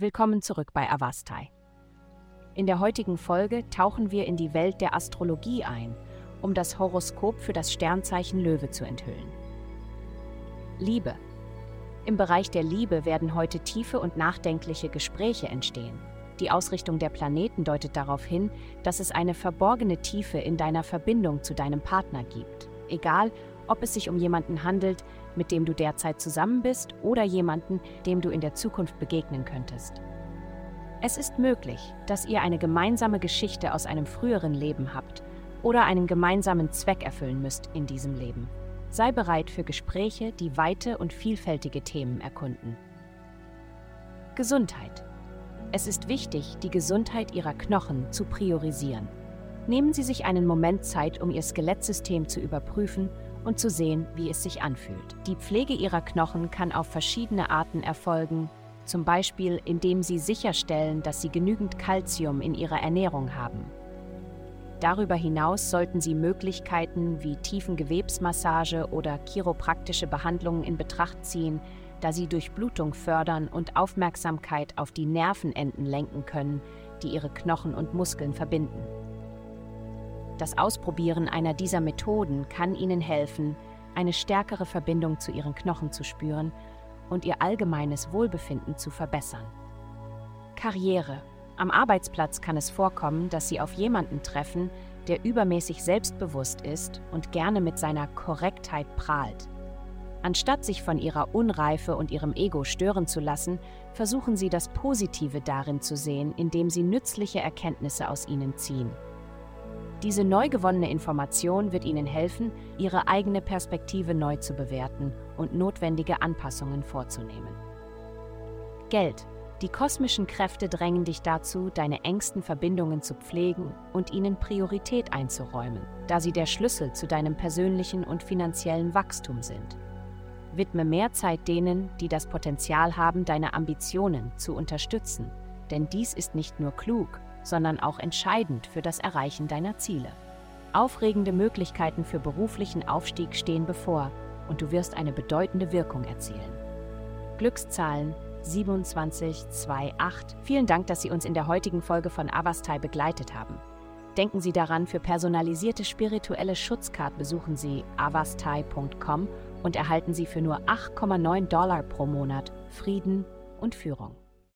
Willkommen zurück bei Avastai. In der heutigen Folge tauchen wir in die Welt der Astrologie ein, um das Horoskop für das Sternzeichen Löwe zu enthüllen. Liebe. Im Bereich der Liebe werden heute tiefe und nachdenkliche Gespräche entstehen. Die Ausrichtung der Planeten deutet darauf hin, dass es eine verborgene Tiefe in deiner Verbindung zu deinem Partner gibt. Egal, ob es sich um jemanden handelt, mit dem du derzeit zusammen bist oder jemanden, dem du in der Zukunft begegnen könntest. Es ist möglich, dass ihr eine gemeinsame Geschichte aus einem früheren Leben habt oder einen gemeinsamen Zweck erfüllen müsst in diesem Leben. Sei bereit für Gespräche, die weite und vielfältige Themen erkunden. Gesundheit. Es ist wichtig, die Gesundheit Ihrer Knochen zu priorisieren. Nehmen Sie sich einen Moment Zeit, um Ihr Skelettsystem zu überprüfen und zu sehen, wie es sich anfühlt. Die Pflege Ihrer Knochen kann auf verschiedene Arten erfolgen, zum Beispiel indem Sie sicherstellen, dass Sie genügend Kalzium in Ihrer Ernährung haben. Darüber hinaus sollten Sie Möglichkeiten wie Tiefengewebsmassage oder chiropraktische Behandlungen in Betracht ziehen, da sie Durchblutung fördern und Aufmerksamkeit auf die Nervenenden lenken können, die ihre Knochen und Muskeln verbinden. Das Ausprobieren einer dieser Methoden kann Ihnen helfen, eine stärkere Verbindung zu Ihren Knochen zu spüren und Ihr allgemeines Wohlbefinden zu verbessern. Karriere. Am Arbeitsplatz kann es vorkommen, dass Sie auf jemanden treffen, der übermäßig selbstbewusst ist und gerne mit seiner Korrektheit prahlt. Anstatt sich von ihrer Unreife und ihrem Ego stören zu lassen, versuchen sie das Positive darin zu sehen, indem sie nützliche Erkenntnisse aus ihnen ziehen. Diese neu gewonnene Information wird ihnen helfen, ihre eigene Perspektive neu zu bewerten und notwendige Anpassungen vorzunehmen. Geld. Die kosmischen Kräfte drängen dich dazu, deine engsten Verbindungen zu pflegen und ihnen Priorität einzuräumen, da sie der Schlüssel zu deinem persönlichen und finanziellen Wachstum sind. Widme mehr Zeit denen, die das Potenzial haben, deine Ambitionen zu unterstützen, denn dies ist nicht nur klug, sondern auch entscheidend für das Erreichen deiner Ziele. Aufregende Möglichkeiten für beruflichen Aufstieg stehen bevor und du wirst eine bedeutende Wirkung erzielen. Glückszahlen 2728. Vielen Dank, dass Sie uns in der heutigen Folge von Avastai begleitet haben. Denken Sie daran, für personalisierte spirituelle Schutzcard besuchen Sie avastai.com und erhalten Sie für nur 8,9 Dollar pro Monat Frieden und Führung.